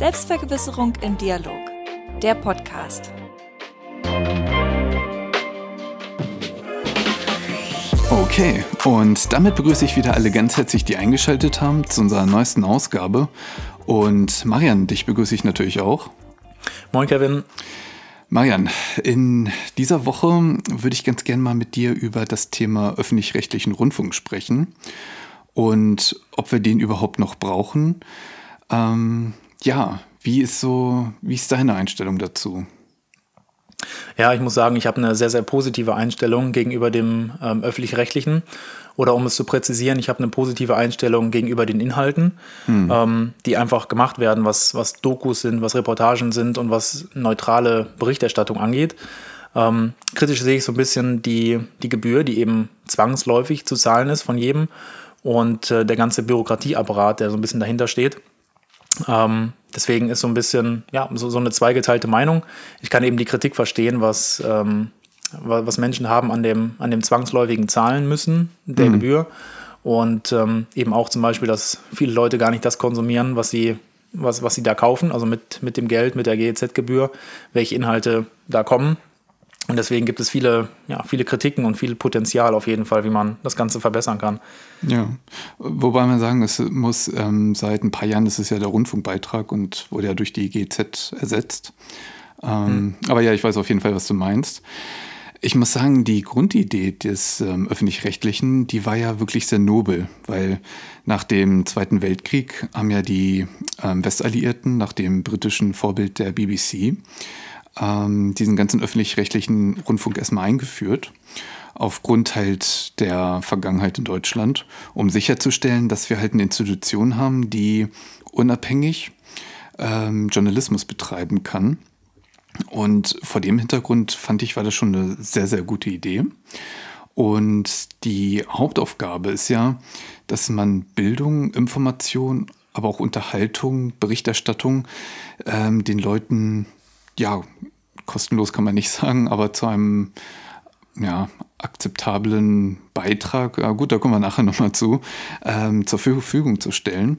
Selbstvergewisserung im Dialog. Der Podcast. Okay, und damit begrüße ich wieder alle ganz herzlich, die eingeschaltet haben zu unserer neuesten Ausgabe. Und Marian, dich begrüße ich natürlich auch. Moin, Kevin. Marian, in dieser Woche würde ich ganz gerne mal mit dir über das Thema öffentlich-rechtlichen Rundfunk sprechen und ob wir den überhaupt noch brauchen. Ähm, ja, wie ist so, wie ist deine Einstellung dazu? Ja, ich muss sagen, ich habe eine sehr, sehr positive Einstellung gegenüber dem ähm, öffentlich-rechtlichen. Oder um es zu präzisieren, ich habe eine positive Einstellung gegenüber den Inhalten, hm. ähm, die einfach gemacht werden, was, was Dokus sind, was Reportagen sind und was neutrale Berichterstattung angeht. Ähm, kritisch sehe ich so ein bisschen die, die Gebühr, die eben zwangsläufig zu zahlen ist von jedem und äh, der ganze Bürokratieapparat, der so ein bisschen dahinter steht. Ähm, deswegen ist so ein bisschen, ja, so, so eine zweigeteilte Meinung. Ich kann eben die Kritik verstehen, was, ähm, was Menschen haben an dem, an dem zwangsläufigen Zahlen müssen, der mhm. Gebühr. Und ähm, eben auch zum Beispiel, dass viele Leute gar nicht das konsumieren, was sie, was, was sie da kaufen, also mit, mit dem Geld, mit der GEZ-Gebühr, welche Inhalte da kommen. Und deswegen gibt es viele, ja, viele Kritiken und viel Potenzial auf jeden Fall, wie man das Ganze verbessern kann. Ja, wobei man sagen, es muss ähm, seit ein paar Jahren, das ist ja der Rundfunkbeitrag und wurde ja durch die GZ ersetzt. Ähm, hm. Aber ja, ich weiß auf jeden Fall, was du meinst. Ich muss sagen, die Grundidee des ähm, öffentlich-rechtlichen, die war ja wirklich sehr nobel, weil nach dem Zweiten Weltkrieg haben ja die ähm, Westalliierten nach dem britischen Vorbild der BBC ähm, diesen ganzen öffentlich-rechtlichen Rundfunk erstmal eingeführt, aufgrund halt der Vergangenheit in Deutschland, um sicherzustellen, dass wir halt eine Institution haben, die unabhängig ähm, Journalismus betreiben kann. Und vor dem Hintergrund fand ich, war das schon eine sehr, sehr gute Idee. Und die Hauptaufgabe ist ja, dass man Bildung, Information, aber auch Unterhaltung, Berichterstattung ähm, den Leuten ja, kostenlos kann man nicht sagen, aber zu einem ja, akzeptablen Beitrag, ja gut, da kommen wir nachher nochmal zu, ähm, zur Verfügung zu stellen.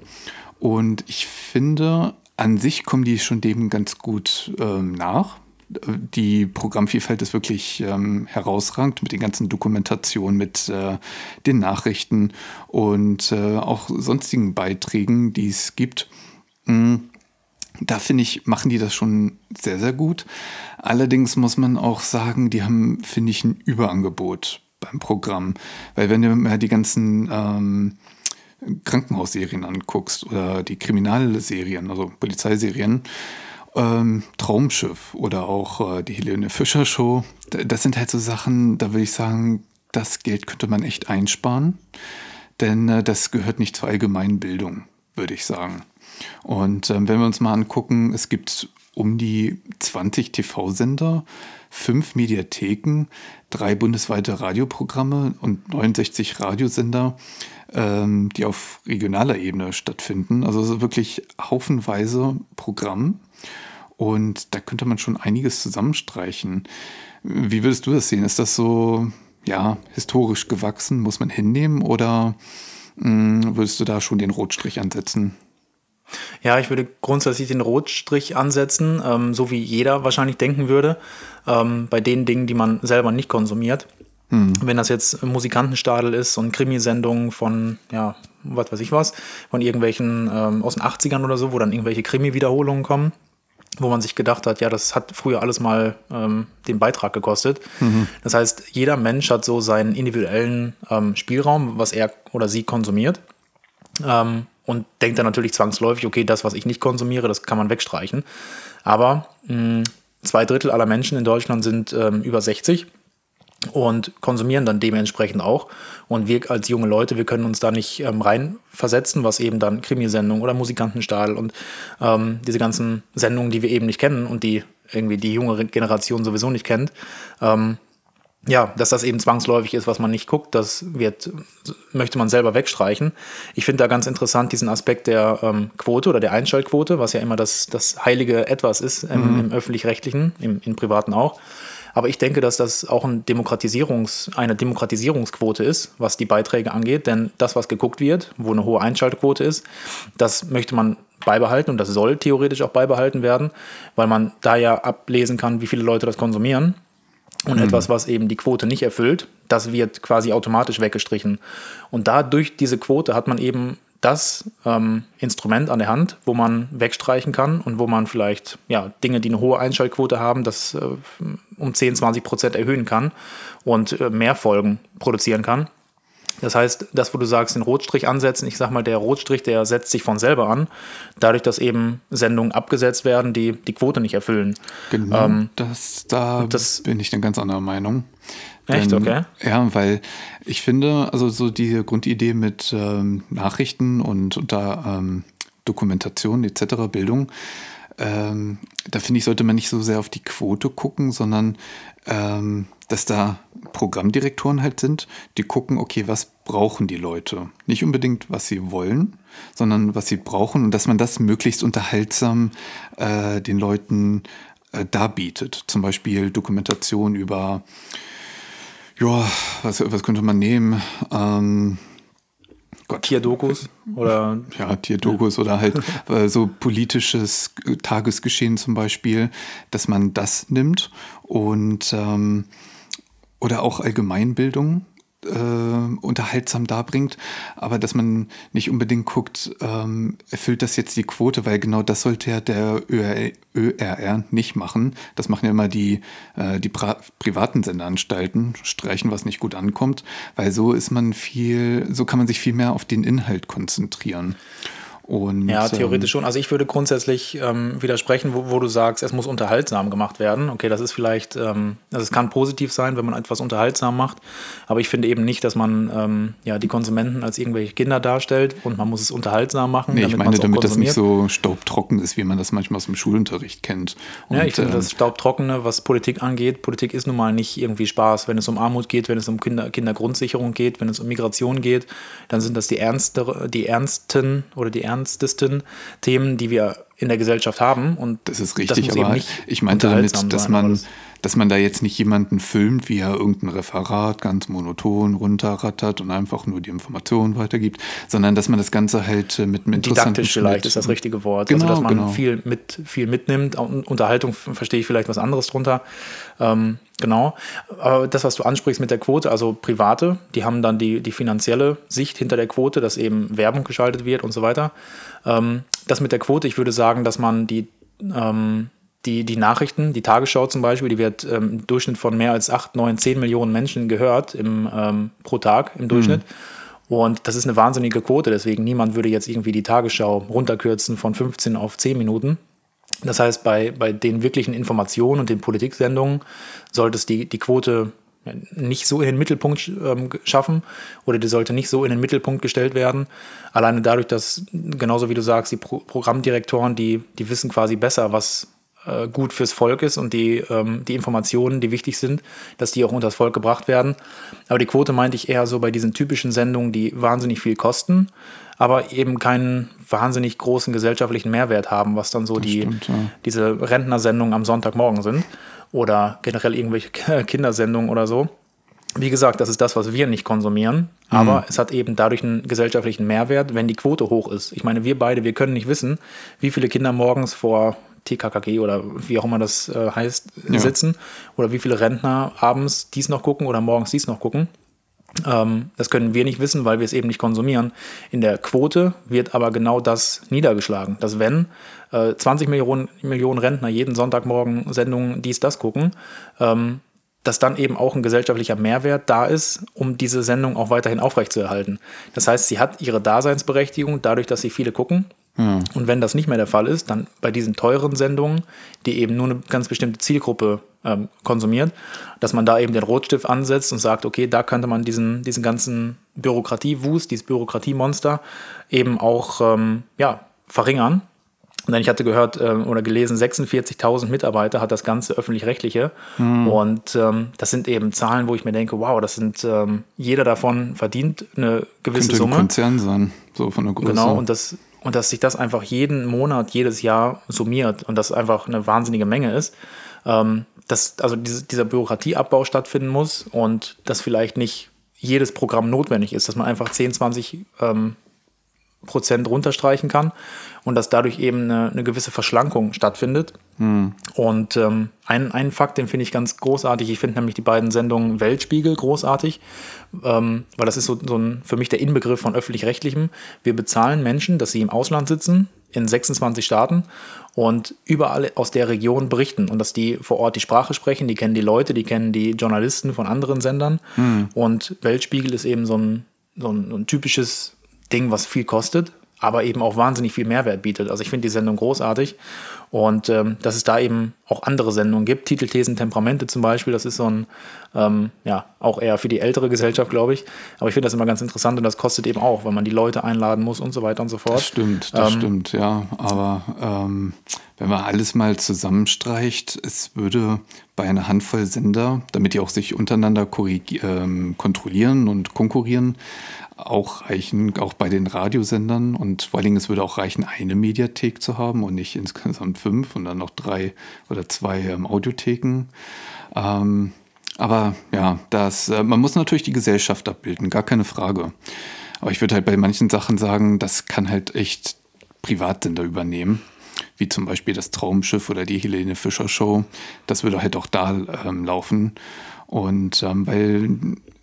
Und ich finde, an sich kommen die schon dem ganz gut ähm, nach. Die Programmvielfalt ist wirklich ähm, herausragend mit den ganzen Dokumentationen, mit äh, den Nachrichten und äh, auch sonstigen Beiträgen, die es gibt. Mhm da finde ich, machen die das schon sehr, sehr gut. Allerdings muss man auch sagen, die haben, finde ich, ein Überangebot beim Programm. Weil wenn du mir die ganzen ähm, Krankenhausserien anguckst oder die Kriminalserien, also Polizeiserien, ähm, Traumschiff oder auch äh, die Helene Fischer Show, das sind halt so Sachen, da würde ich sagen, das Geld könnte man echt einsparen, denn äh, das gehört nicht zur allgemeinen Bildung, würde ich sagen. Und ähm, wenn wir uns mal angucken, es gibt um die 20 TV-Sender, fünf Mediatheken, drei bundesweite Radioprogramme und 69 Radiosender, ähm, die auf regionaler Ebene stattfinden. Also wirklich haufenweise Programm. Und da könnte man schon einiges zusammenstreichen. Wie würdest du das sehen? Ist das so, ja, historisch gewachsen? Muss man hinnehmen? Oder würdest du da schon den Rotstrich ansetzen? Ja, ich würde grundsätzlich den Rotstrich ansetzen, ähm, so wie jeder wahrscheinlich denken würde, ähm, bei den Dingen, die man selber nicht konsumiert. Mhm. Wenn das jetzt Musikantenstadel ist und Krimisendungen von, ja, was weiß ich was, von irgendwelchen ähm, aus den 80ern oder so, wo dann irgendwelche Krimi-Wiederholungen kommen, wo man sich gedacht hat, ja, das hat früher alles mal ähm, den Beitrag gekostet. Mhm. Das heißt, jeder Mensch hat so seinen individuellen ähm, Spielraum, was er oder sie konsumiert. Ähm, und denkt dann natürlich zwangsläufig, okay, das, was ich nicht konsumiere, das kann man wegstreichen. Aber mh, zwei Drittel aller Menschen in Deutschland sind ähm, über 60 und konsumieren dann dementsprechend auch. Und wir als junge Leute, wir können uns da nicht ähm, reinversetzen, was eben dann Krimisendungen oder Musikantenstahl und ähm, diese ganzen Sendungen, die wir eben nicht kennen und die irgendwie die junge Generation sowieso nicht kennt, ähm, ja, dass das eben zwangsläufig ist, was man nicht guckt, das wird, möchte man selber wegstreichen. Ich finde da ganz interessant diesen Aspekt der ähm, Quote oder der Einschaltquote, was ja immer das, das heilige Etwas ist im, mhm. im öffentlich-rechtlichen, im, im privaten auch. Aber ich denke, dass das auch ein Demokratisierungs-, eine Demokratisierungsquote ist, was die Beiträge angeht. Denn das, was geguckt wird, wo eine hohe Einschaltquote ist, das möchte man beibehalten und das soll theoretisch auch beibehalten werden, weil man da ja ablesen kann, wie viele Leute das konsumieren. Und mhm. etwas, was eben die Quote nicht erfüllt, das wird quasi automatisch weggestrichen. Und dadurch diese Quote hat man eben das ähm, Instrument an der Hand, wo man wegstreichen kann und wo man vielleicht ja, Dinge, die eine hohe Einschaltquote haben, das äh, um 10, 20 Prozent erhöhen kann und äh, mehr Folgen produzieren kann. Das heißt, das, wo du sagst, den Rotstrich ansetzen, ich sag mal, der Rotstrich, der setzt sich von selber an, dadurch, dass eben Sendungen abgesetzt werden, die die Quote nicht erfüllen. Genau, ähm, das, da das, bin ich eine ganz anderer Meinung. Echt, Denn, okay. Ja, weil ich finde, also so die Grundidee mit ähm, Nachrichten und unter ähm, Dokumentation etc., Bildung, ähm, da finde ich, sollte man nicht so sehr auf die Quote gucken, sondern ähm, dass da Programmdirektoren halt sind, die gucken, okay, was brauchen die Leute? Nicht unbedingt, was sie wollen, sondern was sie brauchen und dass man das möglichst unterhaltsam äh, den Leuten äh, darbietet. Zum Beispiel Dokumentation über, ja, was, was könnte man nehmen? Ähm, Gott. Tierdokus oder ja Tierdokus ja. oder halt äh, so politisches Tagesgeschehen zum Beispiel, dass man das nimmt und ähm, oder auch Allgemeinbildung äh, unterhaltsam darbringt, aber dass man nicht unbedingt guckt, ähm, erfüllt das jetzt die Quote, weil genau das sollte ja der ÖR, ÖRR nicht machen. Das machen ja immer die, äh, die privaten Sendeanstalten, streichen, was nicht gut ankommt, weil so ist man viel, so kann man sich viel mehr auf den Inhalt konzentrieren. Und, ja, theoretisch ähm, schon. Also ich würde grundsätzlich ähm, widersprechen, wo, wo, du sagst, es muss unterhaltsam gemacht werden. Okay, das ist vielleicht, ähm, also es kann positiv sein, wenn man etwas unterhaltsam macht, aber ich finde eben nicht, dass man ähm, ja, die Konsumenten als irgendwelche Kinder darstellt und man muss es unterhaltsam machen. Nee, ich meine, damit das nicht so staubtrocken ist, wie man das manchmal aus dem Schulunterricht kennt. Und, ja, ich finde das ähm, Staubtrockene, was Politik angeht, Politik ist nun mal nicht irgendwie Spaß. Wenn es um Armut geht, wenn es um Kinder, Kindergrundsicherung geht, wenn es um Migration geht, dann sind das die, ernste, die ernsten oder die ernstesten Themen, die wir in der Gesellschaft haben. Und das ist richtig, das aber ich meinte damit, dass man, dass man da jetzt nicht jemanden filmt, wie er irgendein Referat ganz monoton runterrattert und einfach nur die Informationen weitergibt, sondern dass man das Ganze halt äh, mit einem interessanten Didaktisch vielleicht ist das richtige Wort. Genau, also, dass man genau. viel, mit, viel mitnimmt. Unterhaltung verstehe ich vielleicht was anderes drunter. Ähm, genau. Aber das, was du ansprichst mit der Quote, also Private, die haben dann die, die finanzielle Sicht hinter der Quote, dass eben Werbung geschaltet wird und so weiter. Ähm, das mit der Quote, ich würde sagen, dass man die ähm, die, die Nachrichten, die Tagesschau zum Beispiel, die wird ähm, im Durchschnitt von mehr als 8, 9, 10 Millionen Menschen gehört im, ähm, pro Tag im Durchschnitt. Mhm. Und das ist eine wahnsinnige Quote, deswegen niemand würde jetzt irgendwie die Tagesschau runterkürzen von 15 auf 10 Minuten. Das heißt, bei, bei den wirklichen Informationen und den Politiksendungen sollte es die, die Quote nicht so in den Mittelpunkt ähm, schaffen oder die sollte nicht so in den Mittelpunkt gestellt werden. Alleine dadurch, dass, genauso wie du sagst, die Pro Programmdirektoren, die, die wissen quasi besser, was, äh, gut fürs Volk ist und die, ähm, die Informationen, die wichtig sind, dass die auch unter das Volk gebracht werden. Aber die Quote meinte ich eher so bei diesen typischen Sendungen, die wahnsinnig viel kosten, aber eben keinen wahnsinnig großen gesellschaftlichen Mehrwert haben, was dann so die, stimmt, ja. diese Rentnersendungen am Sonntagmorgen sind oder generell irgendwelche Kindersendungen oder so. Wie gesagt, das ist das, was wir nicht konsumieren, aber mhm. es hat eben dadurch einen gesellschaftlichen Mehrwert, wenn die Quote hoch ist. Ich meine, wir beide, wir können nicht wissen, wie viele Kinder morgens vor TKKG oder wie auch immer das äh, heißt, ja. sitzen oder wie viele Rentner abends dies noch gucken oder morgens dies noch gucken. Ähm, das können wir nicht wissen, weil wir es eben nicht konsumieren. In der Quote wird aber genau das niedergeschlagen, dass wenn äh, 20 Millionen, Millionen Rentner jeden Sonntagmorgen Sendungen dies, das gucken, ähm, dass dann eben auch ein gesellschaftlicher Mehrwert da ist, um diese Sendung auch weiterhin aufrechtzuerhalten. Das heißt, sie hat ihre Daseinsberechtigung dadurch, dass sie viele gucken, Mhm. Und wenn das nicht mehr der Fall ist, dann bei diesen teuren Sendungen, die eben nur eine ganz bestimmte Zielgruppe ähm, konsumiert, dass man da eben den Rotstift ansetzt und sagt, okay, da könnte man diesen, diesen ganzen Bürokratiewust, dieses Bürokratiemonster eben auch ähm, ja, verringern. Denn ich hatte gehört äh, oder gelesen, 46.000 Mitarbeiter hat das ganze öffentlich-rechtliche. Mhm. Und ähm, das sind eben Zahlen, wo ich mir denke, wow, das sind ähm, jeder davon verdient eine gewisse Könnte Summe. Ein Konzern sein, so von der Größe. Genau, und das und dass sich das einfach jeden Monat, jedes Jahr summiert und das einfach eine wahnsinnige Menge ist, ähm, dass also diese, dieser Bürokratieabbau stattfinden muss und dass vielleicht nicht jedes Programm notwendig ist, dass man einfach 10, 20 ähm, Prozent runterstreichen kann und dass dadurch eben eine, eine gewisse Verschlankung stattfindet. Mhm. Und ähm, ein, ein Fakt, den finde ich ganz großartig. Ich finde nämlich die beiden Sendungen Weltspiegel großartig, ähm, weil das ist so, so ein, für mich der Inbegriff von öffentlich-rechtlichem. Wir bezahlen Menschen, dass sie im Ausland sitzen, in 26 Staaten und überall aus der Region berichten und dass die vor Ort die Sprache sprechen, die kennen die Leute, die kennen die Journalisten von anderen Sendern. Mhm. Und Weltspiegel ist eben so ein, so ein, so ein typisches Ding, was viel kostet, aber eben auch wahnsinnig viel Mehrwert bietet. Also ich finde die Sendung großartig und ähm, dass es da eben auch andere Sendungen gibt, Titelthesen, Temperamente zum Beispiel, das ist so ein, ähm, ja, auch eher für die ältere Gesellschaft, glaube ich. Aber ich finde das immer ganz interessant und das kostet eben auch, weil man die Leute einladen muss und so weiter und so fort. Das stimmt, das ähm, stimmt, ja. Aber ähm, wenn man alles mal zusammenstreicht, es würde bei einer Handvoll Sender, damit die auch sich untereinander ähm, kontrollieren und konkurrieren, auch reichen, auch bei den Radiosendern. Und vor allen Dingen, es würde auch reichen, eine Mediathek zu haben und nicht insgesamt fünf und dann noch drei oder zwei ähm, Audiotheken. Ähm, aber ja, das, äh, man muss natürlich die Gesellschaft abbilden, gar keine Frage. Aber ich würde halt bei manchen Sachen sagen, das kann halt echt Privatsender übernehmen wie zum Beispiel das Traumschiff oder die Helene Fischer Show. Das würde halt auch da ähm, laufen. Und ähm, weil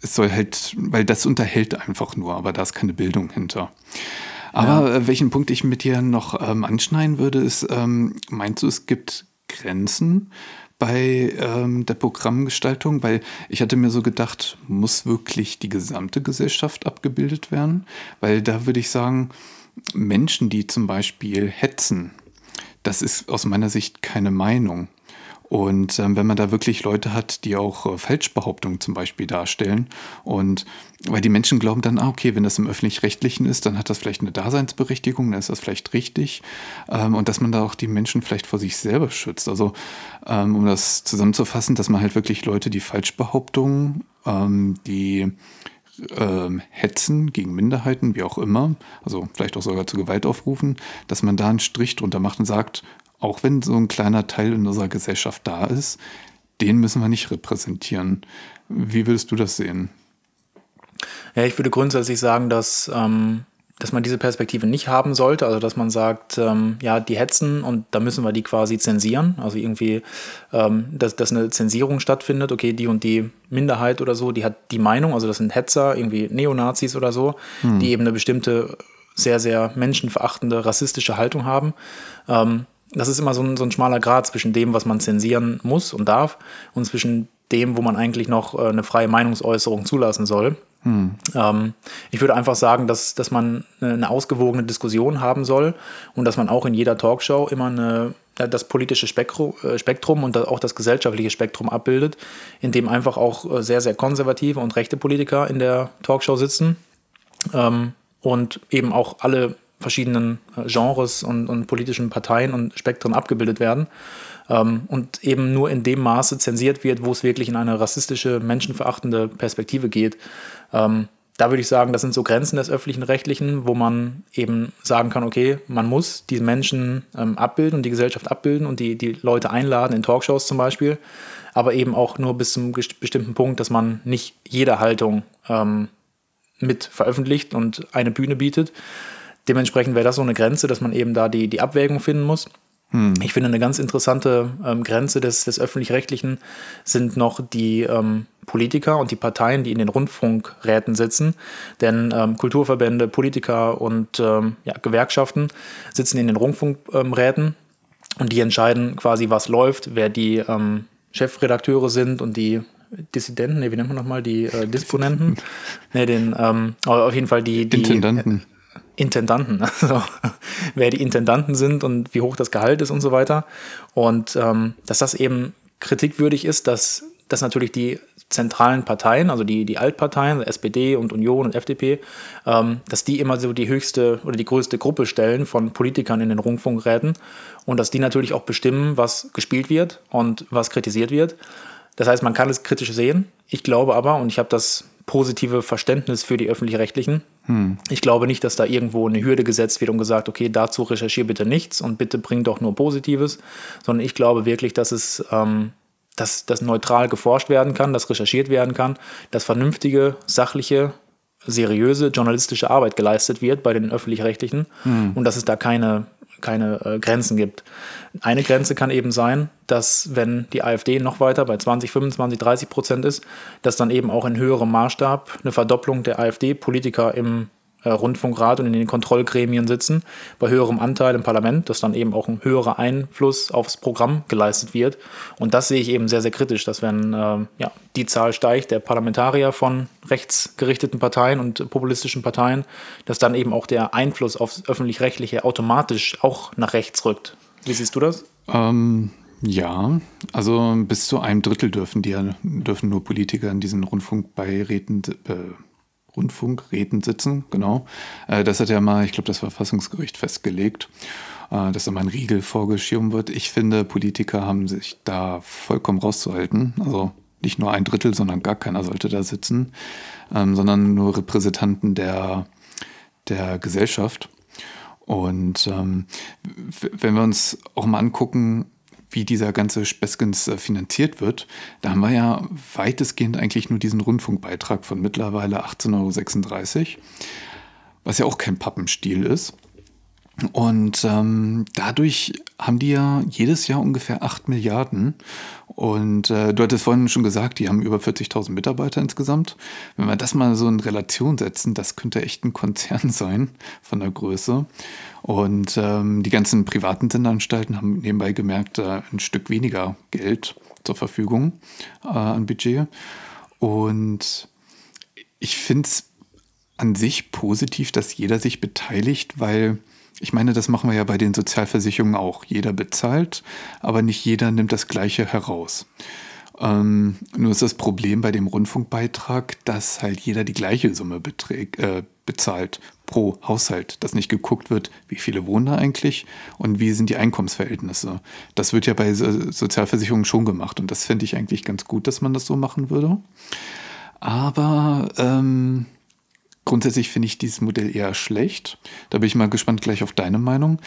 es soll halt, weil das unterhält einfach nur, aber da ist keine Bildung hinter. Aber ja. äh, welchen Punkt ich mit dir noch ähm, anschneiden würde, ist, ähm, meinst du, es gibt Grenzen bei ähm, der Programmgestaltung? Weil ich hatte mir so gedacht, muss wirklich die gesamte Gesellschaft abgebildet werden? Weil da würde ich sagen, Menschen, die zum Beispiel hetzen, das ist aus meiner Sicht keine Meinung. Und ähm, wenn man da wirklich Leute hat, die auch äh, Falschbehauptungen zum Beispiel darstellen und weil die Menschen glauben dann, ah, okay, wenn das im öffentlich-rechtlichen ist, dann hat das vielleicht eine Daseinsberechtigung, dann ist das vielleicht richtig ähm, und dass man da auch die Menschen vielleicht vor sich selber schützt. Also ähm, um das zusammenzufassen, dass man halt wirklich Leute, die Falschbehauptungen, ähm, die ähm, hetzen gegen Minderheiten, wie auch immer, also vielleicht auch sogar zu Gewalt aufrufen, dass man da einen Strich drunter macht und sagt, auch wenn so ein kleiner Teil in unserer Gesellschaft da ist, den müssen wir nicht repräsentieren. Wie würdest du das sehen? Ja, ich würde grundsätzlich sagen, dass, ähm, dass man diese Perspektive nicht haben sollte. Also, dass man sagt, ähm, ja, die hetzen und da müssen wir die quasi zensieren. Also irgendwie, ähm, dass, dass eine Zensierung stattfindet. Okay, die und die Minderheit oder so, die hat die Meinung, also das sind Hetzer, irgendwie Neonazis oder so, hm. die eben eine bestimmte sehr, sehr menschenverachtende, rassistische Haltung haben. Ähm, das ist immer so ein, so ein schmaler Grad zwischen dem, was man zensieren muss und darf, und zwischen dem, wo man eigentlich noch äh, eine freie Meinungsäußerung zulassen soll. Hm. Ähm, ich würde einfach sagen, dass, dass man eine ausgewogene Diskussion haben soll und dass man auch in jeder Talkshow immer eine, das politische Spektrum, äh, Spektrum und auch das gesellschaftliche Spektrum abbildet, in dem einfach auch äh, sehr, sehr konservative und rechte Politiker in der Talkshow sitzen ähm, und eben auch alle verschiedenen äh, Genres und, und, politischen Parteien und Spektren abgebildet werden ähm, und eben nur in dem Maße zensiert wird, wo es wirklich in eine rassistische, menschenverachtende Perspektive geht. Ähm, da würde ich sagen, das sind so Grenzen des öffentlichen Rechtlichen, wo man eben sagen kann, okay, man muss die Menschen ähm, abbilden und die Gesellschaft abbilden und die, die Leute einladen in Talkshows zum Beispiel, aber eben auch nur bis zum bestimmten Punkt, dass man nicht jede Haltung ähm, mit veröffentlicht und eine Bühne bietet. Dementsprechend wäre das so eine Grenze, dass man eben da die, die Abwägung finden muss. Hm. Ich finde, eine ganz interessante ähm, Grenze des, des Öffentlich-Rechtlichen sind noch die ähm, Politiker und die Parteien, die in den Rundfunkräten sitzen. Denn ähm, Kulturverbände, Politiker und ähm, ja, Gewerkschaften sitzen in den Rundfunkräten und die entscheiden quasi, was läuft, wer die ähm, Chefredakteure sind und die Dissidenten, nee, wie nennt man nochmal, die äh, Disponenten? nee, den, ähm, auf jeden Fall die, die Intendanten. Intendanten, also wer die Intendanten sind und wie hoch das Gehalt ist und so weiter. Und ähm, dass das eben kritikwürdig ist, dass, dass natürlich die zentralen Parteien, also die, die Altparteien, SPD und Union und FDP, ähm, dass die immer so die höchste oder die größte Gruppe stellen von Politikern in den Rundfunkräten und dass die natürlich auch bestimmen, was gespielt wird und was kritisiert wird. Das heißt, man kann es kritisch sehen. Ich glaube aber, und ich habe das positive Verständnis für die öffentlich-rechtlichen. Ich glaube nicht, dass da irgendwo eine Hürde gesetzt wird und gesagt, okay, dazu recherchiere bitte nichts und bitte bring doch nur Positives, sondern ich glaube wirklich, dass es ähm, dass, dass neutral geforscht werden kann, dass recherchiert werden kann, dass vernünftige, sachliche seriöse journalistische Arbeit geleistet wird bei den öffentlich-rechtlichen mhm. und dass es da keine, keine äh, Grenzen gibt. Eine Grenze kann eben sein, dass wenn die AfD noch weiter bei 20, 25, 30 Prozent ist, dass dann eben auch in höherem Maßstab eine Verdopplung der AfD-Politiker im Rundfunkrat und in den Kontrollgremien sitzen, bei höherem Anteil im Parlament, dass dann eben auch ein höherer Einfluss aufs Programm geleistet wird. Und das sehe ich eben sehr, sehr kritisch, dass wenn äh, ja, die Zahl steigt der Parlamentarier von rechtsgerichteten Parteien und populistischen Parteien, dass dann eben auch der Einfluss aufs öffentlich-rechtliche automatisch auch nach rechts rückt. Wie siehst du das? Ähm, ja, also bis zu einem Drittel dürfen die dürfen nur Politiker in diesen Rundfunkbeiräten äh, Rundfunkräten sitzen, genau. Äh, das hat ja mal, ich glaube, das Verfassungsgericht festgelegt, äh, dass da mal ein Riegel vorgeschoben wird. Ich finde, Politiker haben sich da vollkommen rauszuhalten. Also nicht nur ein Drittel, sondern gar keiner sollte da sitzen, ähm, sondern nur Repräsentanten der, der Gesellschaft. Und ähm, wenn wir uns auch mal angucken, wie dieser ganze Speskens äh, finanziert wird, da haben wir ja weitestgehend eigentlich nur diesen Rundfunkbeitrag von mittlerweile 18,36 Euro, was ja auch kein Pappenstiel ist. Und ähm, dadurch haben die ja jedes Jahr ungefähr 8 Milliarden. Und äh, du hattest vorhin schon gesagt, die haben über 40.000 Mitarbeiter insgesamt. Wenn wir das mal so in Relation setzen, das könnte echt ein Konzern sein von der Größe. Und ähm, die ganzen privaten Sendeanstalten haben nebenbei gemerkt, äh, ein Stück weniger Geld zur Verfügung äh, an Budget. Und ich finde es an sich positiv, dass jeder sich beteiligt, weil ich meine, das machen wir ja bei den Sozialversicherungen auch. Jeder bezahlt, aber nicht jeder nimmt das Gleiche heraus. Ähm, nur ist das Problem bei dem Rundfunkbeitrag, dass halt jeder die gleiche Summe beträgt, äh, bezahlt pro Haushalt, dass nicht geguckt wird, wie viele wohnen da eigentlich und wie sind die Einkommensverhältnisse. Das wird ja bei Sozialversicherungen schon gemacht und das fände ich eigentlich ganz gut, dass man das so machen würde. Aber ähm, grundsätzlich finde ich dieses Modell eher schlecht. Da bin ich mal gespannt gleich auf deine Meinung.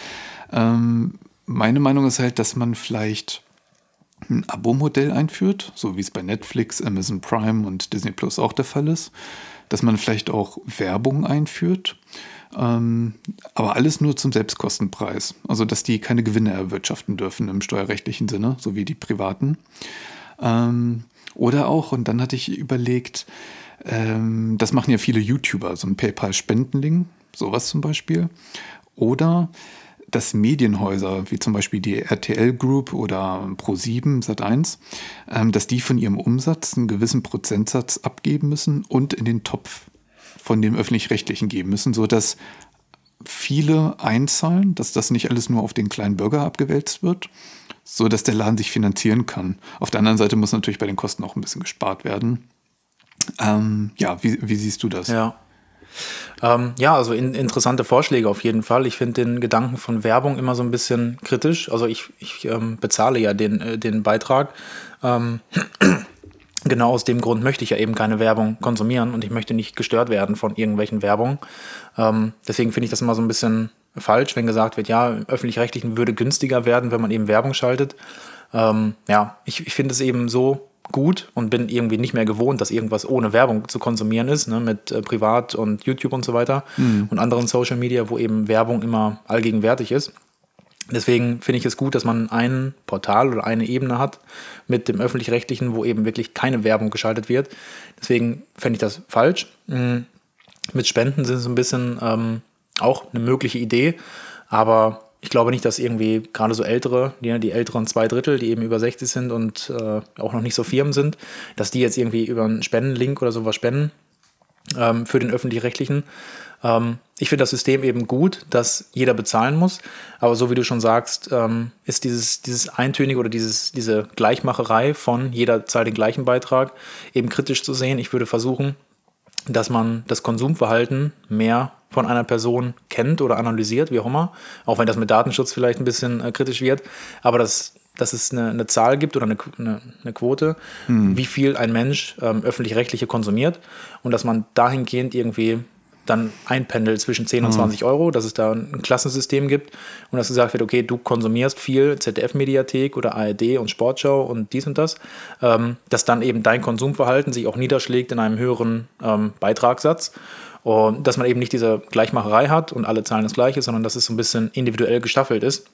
Ähm, meine Meinung ist halt, dass man vielleicht ein Abo-Modell einführt, so wie es bei Netflix, Amazon Prime und Disney Plus auch der Fall ist dass man vielleicht auch Werbung einführt, ähm, aber alles nur zum Selbstkostenpreis. Also dass die keine Gewinne erwirtschaften dürfen im steuerrechtlichen Sinne, so wie die privaten. Ähm, oder auch, und dann hatte ich überlegt, ähm, das machen ja viele YouTuber, so ein PayPal-Spendenling, sowas zum Beispiel. Oder dass Medienhäuser wie zum Beispiel die RTL Group oder Pro7 Sat1, ähm, dass die von ihrem Umsatz einen gewissen Prozentsatz abgeben müssen und in den Topf von dem öffentlich-rechtlichen geben müssen, sodass viele einzahlen, dass das nicht alles nur auf den kleinen Bürger abgewälzt wird, so dass der Laden sich finanzieren kann. Auf der anderen Seite muss natürlich bei den Kosten auch ein bisschen gespart werden. Ähm, ja, wie, wie siehst du das? Ja, ähm, ja, also in, interessante Vorschläge auf jeden Fall. Ich finde den Gedanken von Werbung immer so ein bisschen kritisch. Also ich, ich ähm, bezahle ja den, äh, den Beitrag. Ähm, genau aus dem Grund möchte ich ja eben keine Werbung konsumieren und ich möchte nicht gestört werden von irgendwelchen Werbungen. Ähm, deswegen finde ich das immer so ein bisschen falsch, wenn gesagt wird, ja, im öffentlich-rechtlichen würde günstiger werden, wenn man eben Werbung schaltet. Ähm, ja, ich, ich finde es eben so gut und bin irgendwie nicht mehr gewohnt, dass irgendwas ohne Werbung zu konsumieren ist, ne, mit äh, Privat und YouTube und so weiter mhm. und anderen Social Media, wo eben Werbung immer allgegenwärtig ist. Deswegen finde ich es gut, dass man ein Portal oder eine Ebene hat mit dem öffentlich-rechtlichen, wo eben wirklich keine Werbung geschaltet wird. Deswegen fände ich das falsch. Mhm. Mit Spenden sind es ein bisschen ähm, auch eine mögliche Idee, aber ich glaube nicht, dass irgendwie gerade so ältere, die, die älteren zwei Drittel, die eben über 60 sind und äh, auch noch nicht so Firmen sind, dass die jetzt irgendwie über einen Spendenlink oder sowas spenden ähm, für den öffentlich-rechtlichen. Ähm, ich finde das System eben gut, dass jeder bezahlen muss, aber so wie du schon sagst, ähm, ist dieses, dieses Eintönige oder dieses, diese Gleichmacherei von jeder zahlt den gleichen Beitrag eben kritisch zu sehen. Ich würde versuchen, dass man das Konsumverhalten mehr von einer Person kennt oder analysiert, wie auch immer, auch wenn das mit Datenschutz vielleicht ein bisschen äh, kritisch wird, aber dass, dass es eine, eine Zahl gibt oder eine, eine, eine Quote, hm. wie viel ein Mensch ähm, öffentlich-rechtliche konsumiert und dass man dahingehend irgendwie dann einpendelt zwischen 10 und 20 mhm. Euro, dass es da ein Klassensystem gibt und dass gesagt wird, okay, du konsumierst viel ZDF-Mediathek oder ARD und Sportschau und dies und das, ähm, dass dann eben dein Konsumverhalten sich auch niederschlägt in einem höheren ähm, Beitragssatz Und dass man eben nicht diese Gleichmacherei hat und alle zahlen das Gleiche, sondern dass es so ein bisschen individuell gestaffelt ist.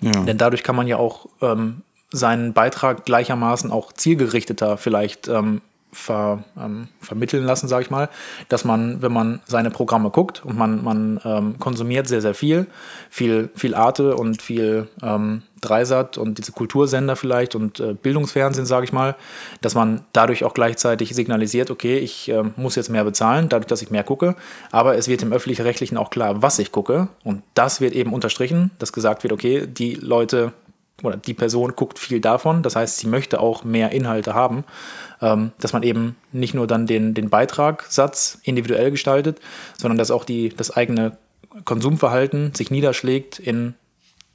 Ja. Denn dadurch kann man ja auch ähm, seinen Beitrag gleichermaßen auch zielgerichteter vielleicht ähm, ver, ähm, vermitteln lassen, sage ich mal, dass man, wenn man seine Programme guckt und man, man ähm, konsumiert sehr, sehr viel, viel, viel Arte und viel ähm, Dreisat und diese Kultursender vielleicht und äh, Bildungsfernsehen, sage ich mal, dass man dadurch auch gleichzeitig signalisiert, okay, ich äh, muss jetzt mehr bezahlen, dadurch, dass ich mehr gucke, aber es wird im öffentlich-rechtlichen auch klar, was ich gucke. Und das wird eben unterstrichen, dass gesagt wird, okay, die Leute oder die Person guckt viel davon, das heißt, sie möchte auch mehr Inhalte haben, ähm, dass man eben nicht nur dann den, den Beitragssatz individuell gestaltet, sondern dass auch die, das eigene Konsumverhalten sich niederschlägt in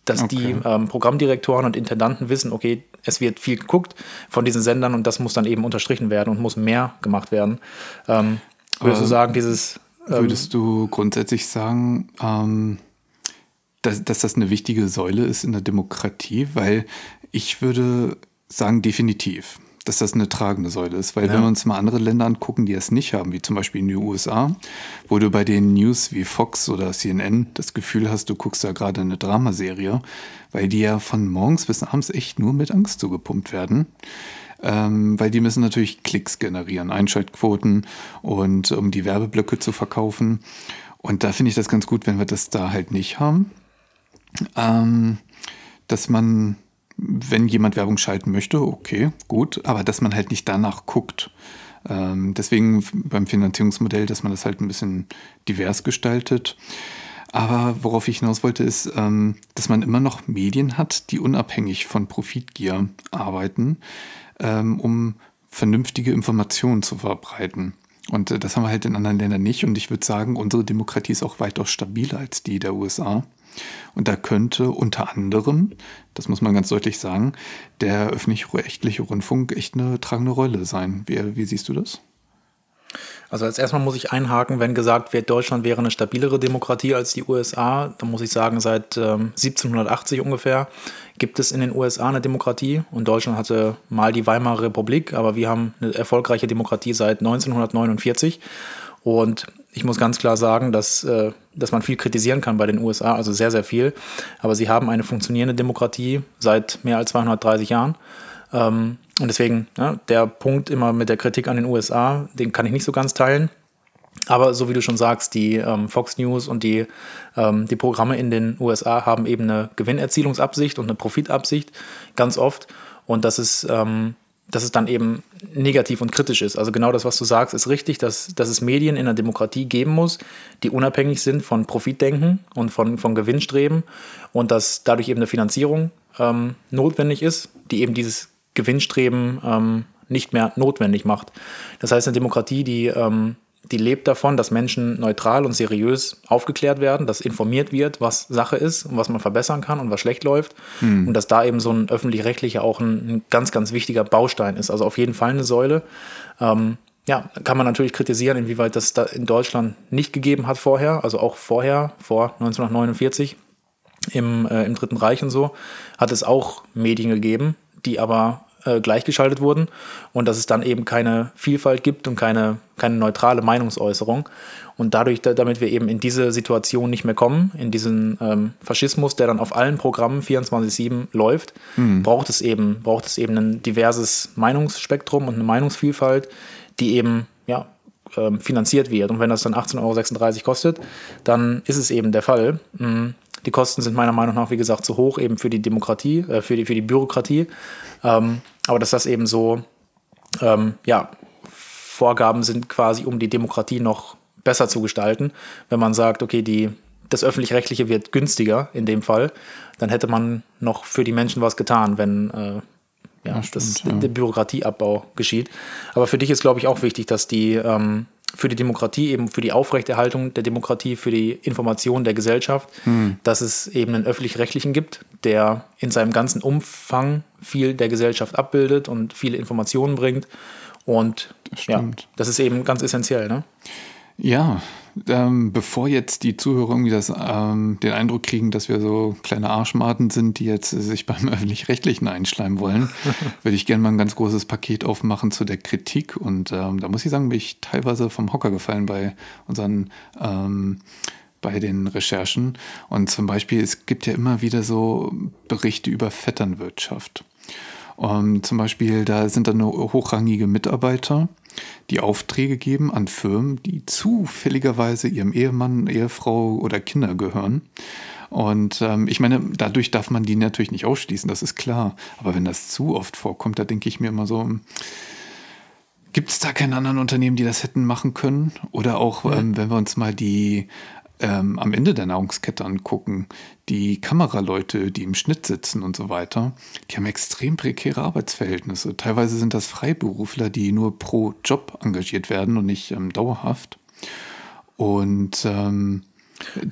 dass okay. die ähm, Programmdirektoren und Intendanten wissen, okay, es wird viel geguckt von diesen Sendern und das muss dann eben unterstrichen werden und muss mehr gemacht werden. Ähm, würdest du sagen, dieses. Ähm, würdest du grundsätzlich sagen, ähm, dass, dass das eine wichtige Säule ist in der Demokratie, weil ich würde sagen, definitiv, dass das eine tragende Säule ist. Weil ja. wenn wir uns mal andere Länder angucken, die es nicht haben, wie zum Beispiel in den USA, wo du bei den News wie Fox oder CNN das Gefühl hast, du guckst da gerade eine Dramaserie, weil die ja von morgens bis abends echt nur mit Angst zugepumpt werden. Ähm, weil die müssen natürlich Klicks generieren, Einschaltquoten und um die Werbeblöcke zu verkaufen. Und da finde ich das ganz gut, wenn wir das da halt nicht haben ähm, dass man, wenn jemand Werbung schalten möchte, okay, gut, aber dass man halt nicht danach guckt. Ähm, deswegen beim Finanzierungsmodell, dass man das halt ein bisschen divers gestaltet. Aber worauf ich hinaus wollte, ist, ähm, dass man immer noch Medien hat, die unabhängig von Profitgier arbeiten, ähm, um vernünftige Informationen zu verbreiten. Und äh, das haben wir halt in anderen Ländern nicht. Und ich würde sagen, unsere Demokratie ist auch weitaus stabiler als die der USA. Und da könnte unter anderem, das muss man ganz deutlich sagen, der öffentlich-rechtliche Rundfunk echt eine tragende Rolle sein. Wie, wie siehst du das? Also als erstmal muss ich einhaken, wenn gesagt wird, Deutschland wäre eine stabilere Demokratie als die USA, dann muss ich sagen, seit ähm, 1780 ungefähr gibt es in den USA eine Demokratie und Deutschland hatte mal die Weimarer Republik, aber wir haben eine erfolgreiche Demokratie seit 1949 und ich muss ganz klar sagen, dass, äh, dass man viel kritisieren kann bei den USA, also sehr, sehr viel. Aber sie haben eine funktionierende Demokratie seit mehr als 230 Jahren. Ähm, und deswegen, ja, der Punkt immer mit der Kritik an den USA, den kann ich nicht so ganz teilen. Aber so wie du schon sagst, die ähm, Fox News und die, ähm, die Programme in den USA haben eben eine Gewinnerzielungsabsicht und eine Profitabsicht ganz oft. Und das ist, ähm, dass es dann eben negativ und kritisch ist. Also genau das, was du sagst, ist richtig, dass, dass es Medien in der Demokratie geben muss, die unabhängig sind von Profitdenken und von, von Gewinnstreben und dass dadurch eben eine Finanzierung ähm, notwendig ist, die eben dieses Gewinnstreben ähm, nicht mehr notwendig macht. Das heißt, eine Demokratie, die ähm, die lebt davon, dass Menschen neutral und seriös aufgeklärt werden, dass informiert wird, was Sache ist und was man verbessern kann und was schlecht läuft. Hm. Und dass da eben so ein öffentlich-rechtlicher auch ein, ein, ganz, ganz wichtiger Baustein ist. Also auf jeden Fall eine Säule. Ähm, ja, kann man natürlich kritisieren, inwieweit das da in Deutschland nicht gegeben hat vorher, also auch vorher, vor 1949 im, äh, im Dritten Reich und so, hat es auch Medien gegeben, die aber äh, gleichgeschaltet wurden und dass es dann eben keine Vielfalt gibt und keine, keine neutrale Meinungsäußerung. Und dadurch, da, damit wir eben in diese Situation nicht mehr kommen, in diesen ähm, Faschismus, der dann auf allen Programmen 24-7 läuft, mhm. braucht, es eben, braucht es eben ein diverses Meinungsspektrum und eine Meinungsvielfalt, die eben ja, ähm, finanziert wird. Und wenn das dann 18,36 Euro kostet, dann ist es eben der Fall. Mhm. Die Kosten sind meiner Meinung nach, wie gesagt, zu hoch eben für die Demokratie, äh, für, die, für die Bürokratie. Ähm, aber dass das eben so, ähm, ja, Vorgaben sind quasi, um die Demokratie noch besser zu gestalten. Wenn man sagt, okay, die, das Öffentlich-Rechtliche wird günstiger in dem Fall, dann hätte man noch für die Menschen was getan, wenn äh, ja, ja, stimmt, das, ja. der Bürokratieabbau geschieht. Aber für dich ist, glaube ich, auch wichtig, dass die ähm, für die Demokratie, eben für die Aufrechterhaltung der Demokratie, für die Information der Gesellschaft, hm. dass es eben einen öffentlich-rechtlichen gibt, der in seinem ganzen Umfang viel der Gesellschaft abbildet und viele Informationen bringt. Und das ja, das ist eben ganz essentiell. Ne? Ja, ähm, bevor jetzt die Zuhörer irgendwie das, ähm, den Eindruck kriegen, dass wir so kleine Arschmaten sind, die jetzt sich beim Öffentlich-Rechtlichen einschleimen wollen, würde ich gerne mal ein ganz großes Paket aufmachen zu der Kritik. Und ähm, da muss ich sagen, bin ich teilweise vom Hocker gefallen bei unseren ähm, bei den Recherchen. Und zum Beispiel, es gibt ja immer wieder so Berichte über Vetternwirtschaft. Um, ähm, zum Beispiel, da sind dann hochrangige Mitarbeiter, die Aufträge geben an Firmen, die zufälligerweise ihrem Ehemann, Ehefrau oder Kinder gehören. Und ähm, ich meine, dadurch darf man die natürlich nicht ausschließen, das ist klar. Aber wenn das zu oft vorkommt, da denke ich mir immer so, gibt es da keine anderen Unternehmen, die das hätten machen können? Oder auch, ähm, wenn wir uns mal die ähm, am Ende der Nahrungskette angucken, die Kameraleute, die im Schnitt sitzen und so weiter, die haben extrem prekäre Arbeitsverhältnisse. Teilweise sind das Freiberufler, die nur pro Job engagiert werden und nicht ähm, dauerhaft. Und ähm,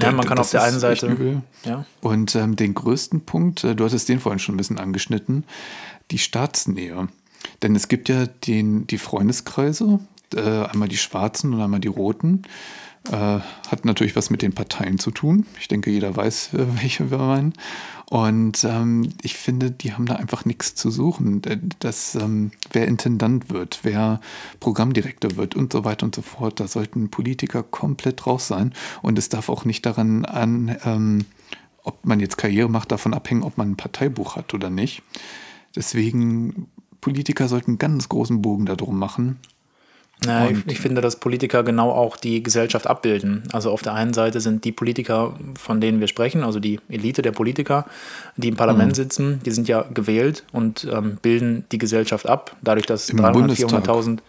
ja, man kann auf der einen Seite. Ja. Und ähm, den größten Punkt, äh, du hattest den vorhin schon ein bisschen angeschnitten, die Staatsnähe. Denn es gibt ja den, die Freundeskreise, äh, einmal die schwarzen und einmal die roten. Äh, hat natürlich was mit den Parteien zu tun. Ich denke, jeder weiß, äh, welche wir meinen. Und ähm, ich finde, die haben da einfach nichts zu suchen. Das, ähm, wer Intendant wird, wer Programmdirektor wird und so weiter und so fort, da sollten Politiker komplett raus sein. Und es darf auch nicht daran an, ähm, ob man jetzt Karriere macht, davon abhängen, ob man ein Parteibuch hat oder nicht. Deswegen, Politiker sollten einen ganz großen Bogen darum machen ja, ich, ich, finde, dass Politiker genau auch die Gesellschaft abbilden. Also auf der einen Seite sind die Politiker, von denen wir sprechen, also die Elite der Politiker, die im Parlament mhm. sitzen, die sind ja gewählt und ähm, bilden die Gesellschaft ab, dadurch, dass 300.000, 400.000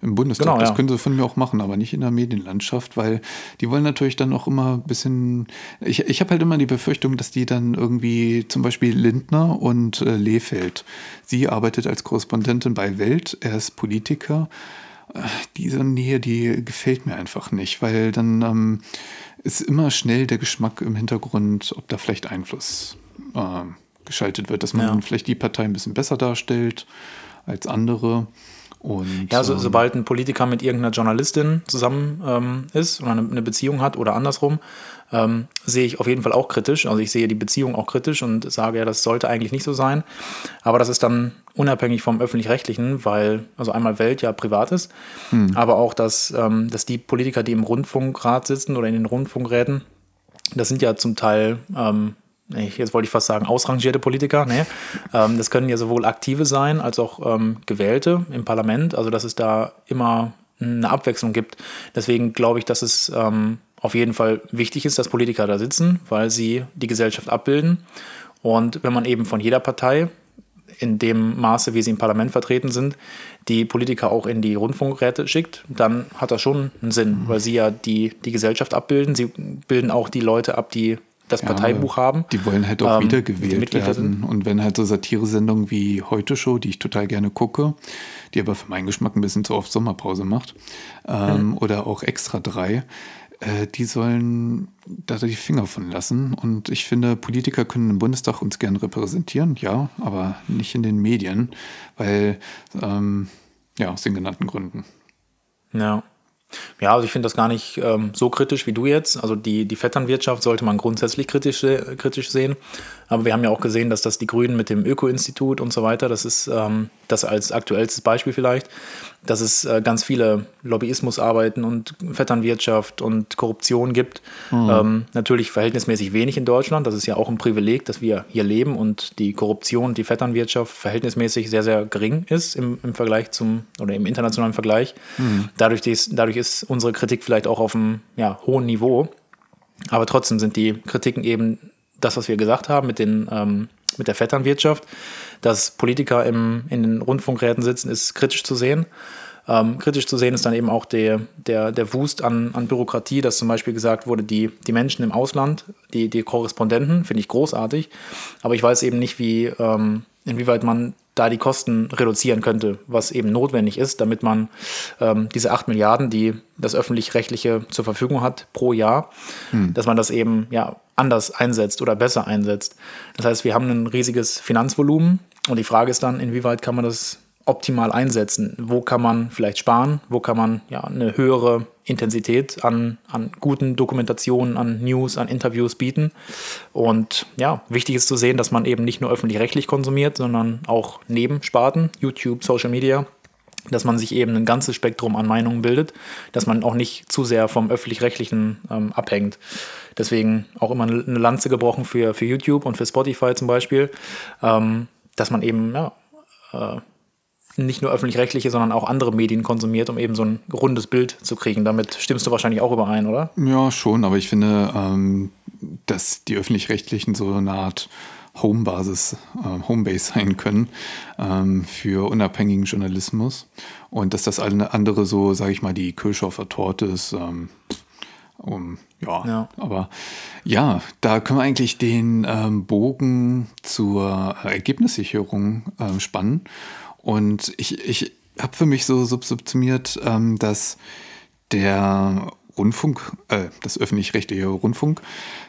im Bundestag. Genau, das ja. können sie von mir auch machen, aber nicht in der Medienlandschaft, weil die wollen natürlich dann auch immer ein bisschen. Ich, ich habe halt immer die Befürchtung, dass die dann irgendwie zum Beispiel Lindner und äh, Lehfeld. Sie arbeitet als Korrespondentin bei Welt, er ist Politiker diese Nähe, die gefällt mir einfach nicht, weil dann ähm, ist immer schnell der Geschmack im Hintergrund, ob da vielleicht Einfluss äh, geschaltet wird, dass man ja. vielleicht die Partei ein bisschen besser darstellt als andere. Und, ja, so, ähm, sobald ein Politiker mit irgendeiner Journalistin zusammen ähm, ist oder eine, eine, Beziehung hat oder andersrum, ähm, sehe ich auf jeden Fall auch kritisch. Also ich sehe die Beziehung auch kritisch und sage ja, das sollte eigentlich nicht so sein. Aber das ist dann unabhängig vom öffentlich-rechtlichen, weil also einmal Welt ja privat ist, hm. aber auch, dass, ähm, dass die Politiker, die im Rundfunkrat sitzen oder in den Rundfunkräten, das sind ja zum Teil ähm, jetzt wollte ich fast sagen, ausrangierte Politiker. Nee. Ähm, das können ja sowohl aktive sein als auch ähm, Gewählte im Parlament. Also dass es da immer eine Abwechslung gibt. Deswegen glaube ich, dass es ähm, auf jeden Fall wichtig ist, dass Politiker da sitzen, weil sie die Gesellschaft abbilden. Und wenn man eben von jeder Partei in dem Maße, wie sie im Parlament vertreten sind, die Politiker auch in die Rundfunkräte schickt, dann hat das schon einen Sinn, weil sie ja die, die Gesellschaft abbilden. Sie bilden auch die Leute ab, die das ja, Parteibuch haben. Die wollen halt auch ähm, wiedergewählt werden. Sind. Und wenn halt so Satiresendungen wie Heute Show, die ich total gerne gucke, die aber für meinen Geschmack ein bisschen zu oft Sommerpause macht, ähm, mhm. oder auch Extra 3, äh, die sollen da die Finger von lassen. Und ich finde, Politiker können im Bundestag uns gern repräsentieren, ja, aber nicht in den Medien, weil, ähm, ja, aus den genannten Gründen. Ja. Ja, also ich finde das gar nicht ähm, so kritisch wie du jetzt. Also die, die Vetternwirtschaft sollte man grundsätzlich kritisch, äh, kritisch sehen. Aber wir haben ja auch gesehen, dass das die Grünen mit dem Öko-Institut und so weiter, das ist ähm, das als aktuellstes Beispiel vielleicht, dass es äh, ganz viele Lobbyismusarbeiten und Vetternwirtschaft und Korruption gibt. Mhm. Ähm, natürlich verhältnismäßig wenig in Deutschland. Das ist ja auch ein Privileg, dass wir hier leben und die Korruption die Vetternwirtschaft verhältnismäßig sehr, sehr gering ist im, im Vergleich zum oder im internationalen Vergleich. Mhm. Dadurch, ist, dadurch ist unsere Kritik vielleicht auch auf einem ja, hohen Niveau. Aber trotzdem sind die Kritiken eben das, was wir gesagt haben mit, den, ähm, mit der Vetternwirtschaft, dass Politiker im, in den Rundfunkräten sitzen, ist kritisch zu sehen. Ähm, kritisch zu sehen ist dann eben auch der, der, der Wust an, an Bürokratie, dass zum Beispiel gesagt wurde, die, die Menschen im Ausland, die, die Korrespondenten, finde ich großartig, aber ich weiß eben nicht, wie, ähm, inwieweit man da die Kosten reduzieren könnte, was eben notwendig ist, damit man ähm, diese 8 Milliarden, die das öffentlich-rechtliche zur Verfügung hat pro Jahr, hm. dass man das eben ja anders einsetzt oder besser einsetzt. Das heißt, wir haben ein riesiges Finanzvolumen und die Frage ist dann, inwieweit kann man das optimal einsetzen? Wo kann man vielleicht sparen? Wo kann man ja eine höhere Intensität an, an guten Dokumentationen, an News, an Interviews bieten. Und ja, wichtig ist zu sehen, dass man eben nicht nur öffentlich-rechtlich konsumiert, sondern auch Nebensparten, YouTube, Social Media, dass man sich eben ein ganzes Spektrum an Meinungen bildet, dass man auch nicht zu sehr vom öffentlich-rechtlichen ähm, abhängt. Deswegen auch immer eine Lanze gebrochen für, für YouTube und für Spotify zum Beispiel, ähm, dass man eben ja, äh, nicht nur öffentlich-rechtliche, sondern auch andere Medien konsumiert, um eben so ein rundes Bild zu kriegen. Damit stimmst du wahrscheinlich auch überein, oder? Ja, schon, aber ich finde, ähm, dass die öffentlich-rechtlichen so eine Art Homebasis, äh, Homebase sein können ähm, für unabhängigen Journalismus und dass das andere so, sage ich mal, die Kirsche auf der Torte ist. Ähm, um, ja, ja, aber ja, da können wir eigentlich den ähm, Bogen zur Ergebnissicherung äh, spannen. Und ich, ich habe für mich so subsumiert, ähm, dass der Rundfunk, äh, das öffentlich-rechtliche Rundfunk,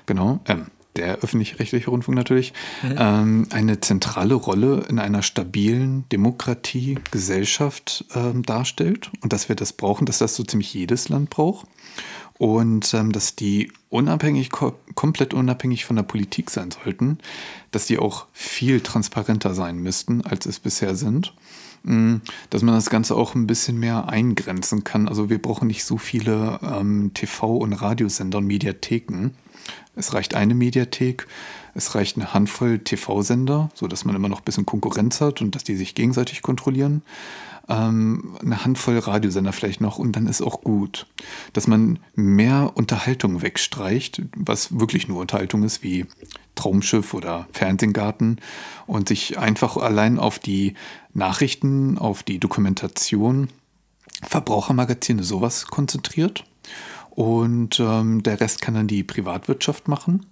genau, ähm, der öffentlich-rechtliche Rundfunk natürlich, mhm. ähm, eine zentrale Rolle in einer stabilen Demokratie, Gesellschaft ähm, darstellt und dass wir das brauchen, dass das so ziemlich jedes Land braucht und ähm, dass die unabhängig, komplett unabhängig von der Politik sein sollten, dass die auch viel transparenter sein müssten, als es bisher sind. Mm, dass man das Ganze auch ein bisschen mehr eingrenzen kann. Also wir brauchen nicht so viele ähm, TV- und Radiosender und Mediatheken. Es reicht eine Mediathek, es reicht eine Handvoll TV-Sender, sodass man immer noch ein bisschen Konkurrenz hat und dass die sich gegenseitig kontrollieren ähm, eine Handvoll Radiosender vielleicht noch und dann ist auch gut. Dass man mehr Unterhaltung wegstreicht, was wirklich nur Unterhaltung ist, wie Traumschiff oder Fernsehgarten und sich einfach allein auf die Nachrichten, auf die Dokumentation, Verbrauchermagazine, sowas konzentriert. Und ähm, der Rest kann dann die Privatwirtschaft machen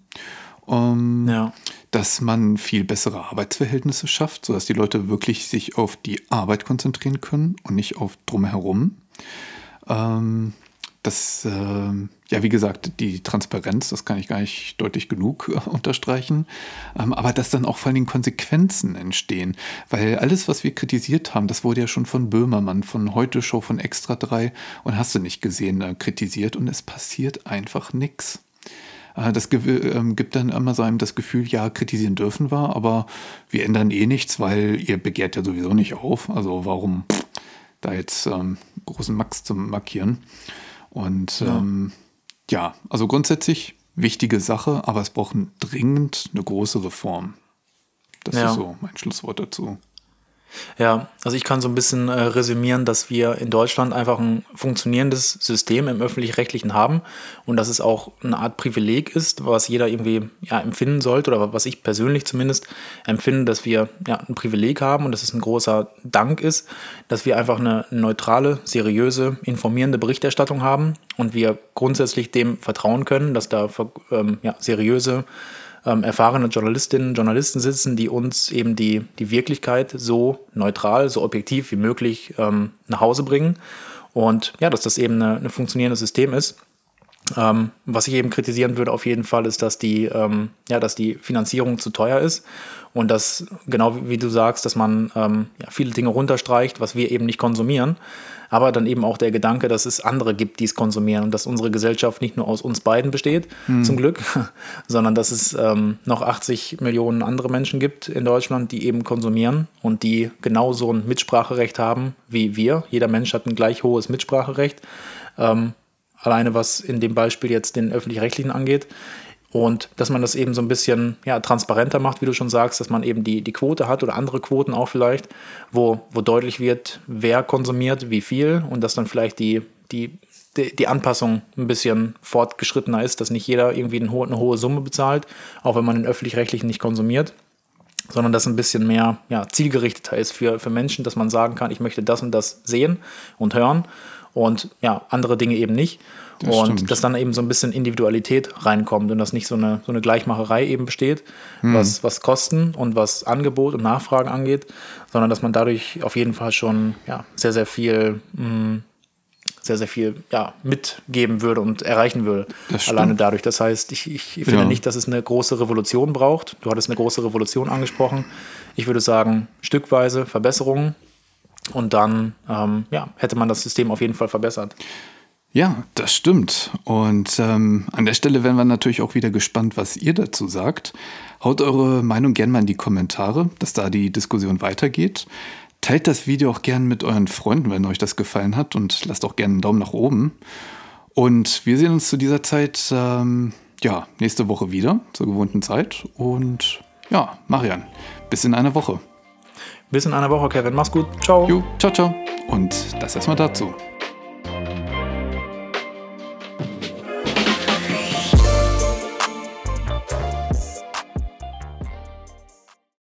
ähm, ja. dass man viel bessere Arbeitsverhältnisse schafft, sodass die Leute wirklich sich auf die Arbeit konzentrieren können und nicht auf drumherum. Ähm, das, äh, ja, wie gesagt, die Transparenz, das kann ich gar nicht deutlich genug äh, unterstreichen, ähm, aber dass dann auch vor allen Dingen Konsequenzen entstehen, weil alles, was wir kritisiert haben, das wurde ja schon von Böhmermann, von Heute Show, von Extra 3 und hast du nicht gesehen, äh, kritisiert und es passiert einfach nichts. Äh, das ähm, gibt dann immer so einem das Gefühl, ja, kritisieren dürfen wir, aber wir ändern eh nichts, weil ihr begehrt ja sowieso nicht auf. Also warum da jetzt ähm, großen Max zu markieren? Und ja. Ähm, ja, also grundsätzlich wichtige Sache, aber es braucht dringend eine große Reform. Das ja. ist so mein Schlusswort dazu. Ja, also ich kann so ein bisschen äh, resümieren, dass wir in Deutschland einfach ein funktionierendes System im öffentlich-rechtlichen haben und dass es auch eine Art Privileg ist, was jeder irgendwie ja, empfinden sollte oder was ich persönlich zumindest empfinde, dass wir ja, ein Privileg haben und dass es ein großer Dank ist, dass wir einfach eine neutrale, seriöse, informierende Berichterstattung haben und wir grundsätzlich dem vertrauen können, dass da ähm, ja, seriöse ähm, erfahrene Journalistinnen und Journalisten sitzen, die uns eben die, die Wirklichkeit so neutral, so objektiv wie möglich ähm, nach Hause bringen. Und ja, dass das eben ein funktionierendes System ist. Ähm, was ich eben kritisieren würde auf jeden Fall ist, dass die, ähm, ja, dass die Finanzierung zu teuer ist und dass, genau wie, du sagst, dass man ähm, ja, viele Dinge runterstreicht, was wir eben nicht konsumieren aber dann eben auch der Gedanke, dass es andere gibt, die es konsumieren und dass unsere Gesellschaft nicht nur aus uns beiden besteht, hm. zum Glück, sondern dass es ähm, noch 80 Millionen andere Menschen gibt in Deutschland, die eben konsumieren und die genauso ein Mitspracherecht haben wie wir. Jeder Mensch hat ein gleich hohes Mitspracherecht. Alleine was in dem Beispiel jetzt den öffentlich-rechtlichen angeht. Und dass man das eben so ein bisschen ja, transparenter macht, wie du schon sagst, dass man eben die, die Quote hat oder andere Quoten auch vielleicht, wo, wo deutlich wird, wer konsumiert, wie viel und dass dann vielleicht die, die, die, die Anpassung ein bisschen fortgeschrittener ist, dass nicht jeder irgendwie eine hohe, eine hohe Summe bezahlt, auch wenn man den öffentlich-rechtlichen nicht konsumiert sondern dass ein bisschen mehr ja, zielgerichteter ist für, für Menschen, dass man sagen kann, ich möchte das und das sehen und hören und ja, andere Dinge eben nicht. Das und stimmt. dass dann eben so ein bisschen Individualität reinkommt und dass nicht so eine, so eine Gleichmacherei eben besteht, hm. was, was Kosten und was Angebot und Nachfrage angeht, sondern dass man dadurch auf jeden Fall schon ja, sehr, sehr viel, mh, hm, sehr, sehr viel ja, mitgeben würde und erreichen würde. Alleine dadurch. Das heißt, ich, ich finde ja. nicht, dass es eine große Revolution braucht. Du hattest eine große Revolution angesprochen. Ich würde sagen, stückweise Verbesserungen und dann ähm, ja, hätte man das System auf jeden Fall verbessert. Ja, das stimmt. Und ähm, an der Stelle wären wir natürlich auch wieder gespannt, was ihr dazu sagt. Haut eure Meinung gerne mal in die Kommentare, dass da die Diskussion weitergeht. Teilt das Video auch gerne mit euren Freunden, wenn euch das gefallen hat und lasst auch gerne einen Daumen nach oben. Und wir sehen uns zu dieser Zeit ähm, ja, nächste Woche wieder zur gewohnten Zeit. Und ja, Marian, bis in einer Woche. Bis in einer Woche, Kevin. Mach's gut. Ciao. Jo, ciao, ciao. Und das erstmal dazu.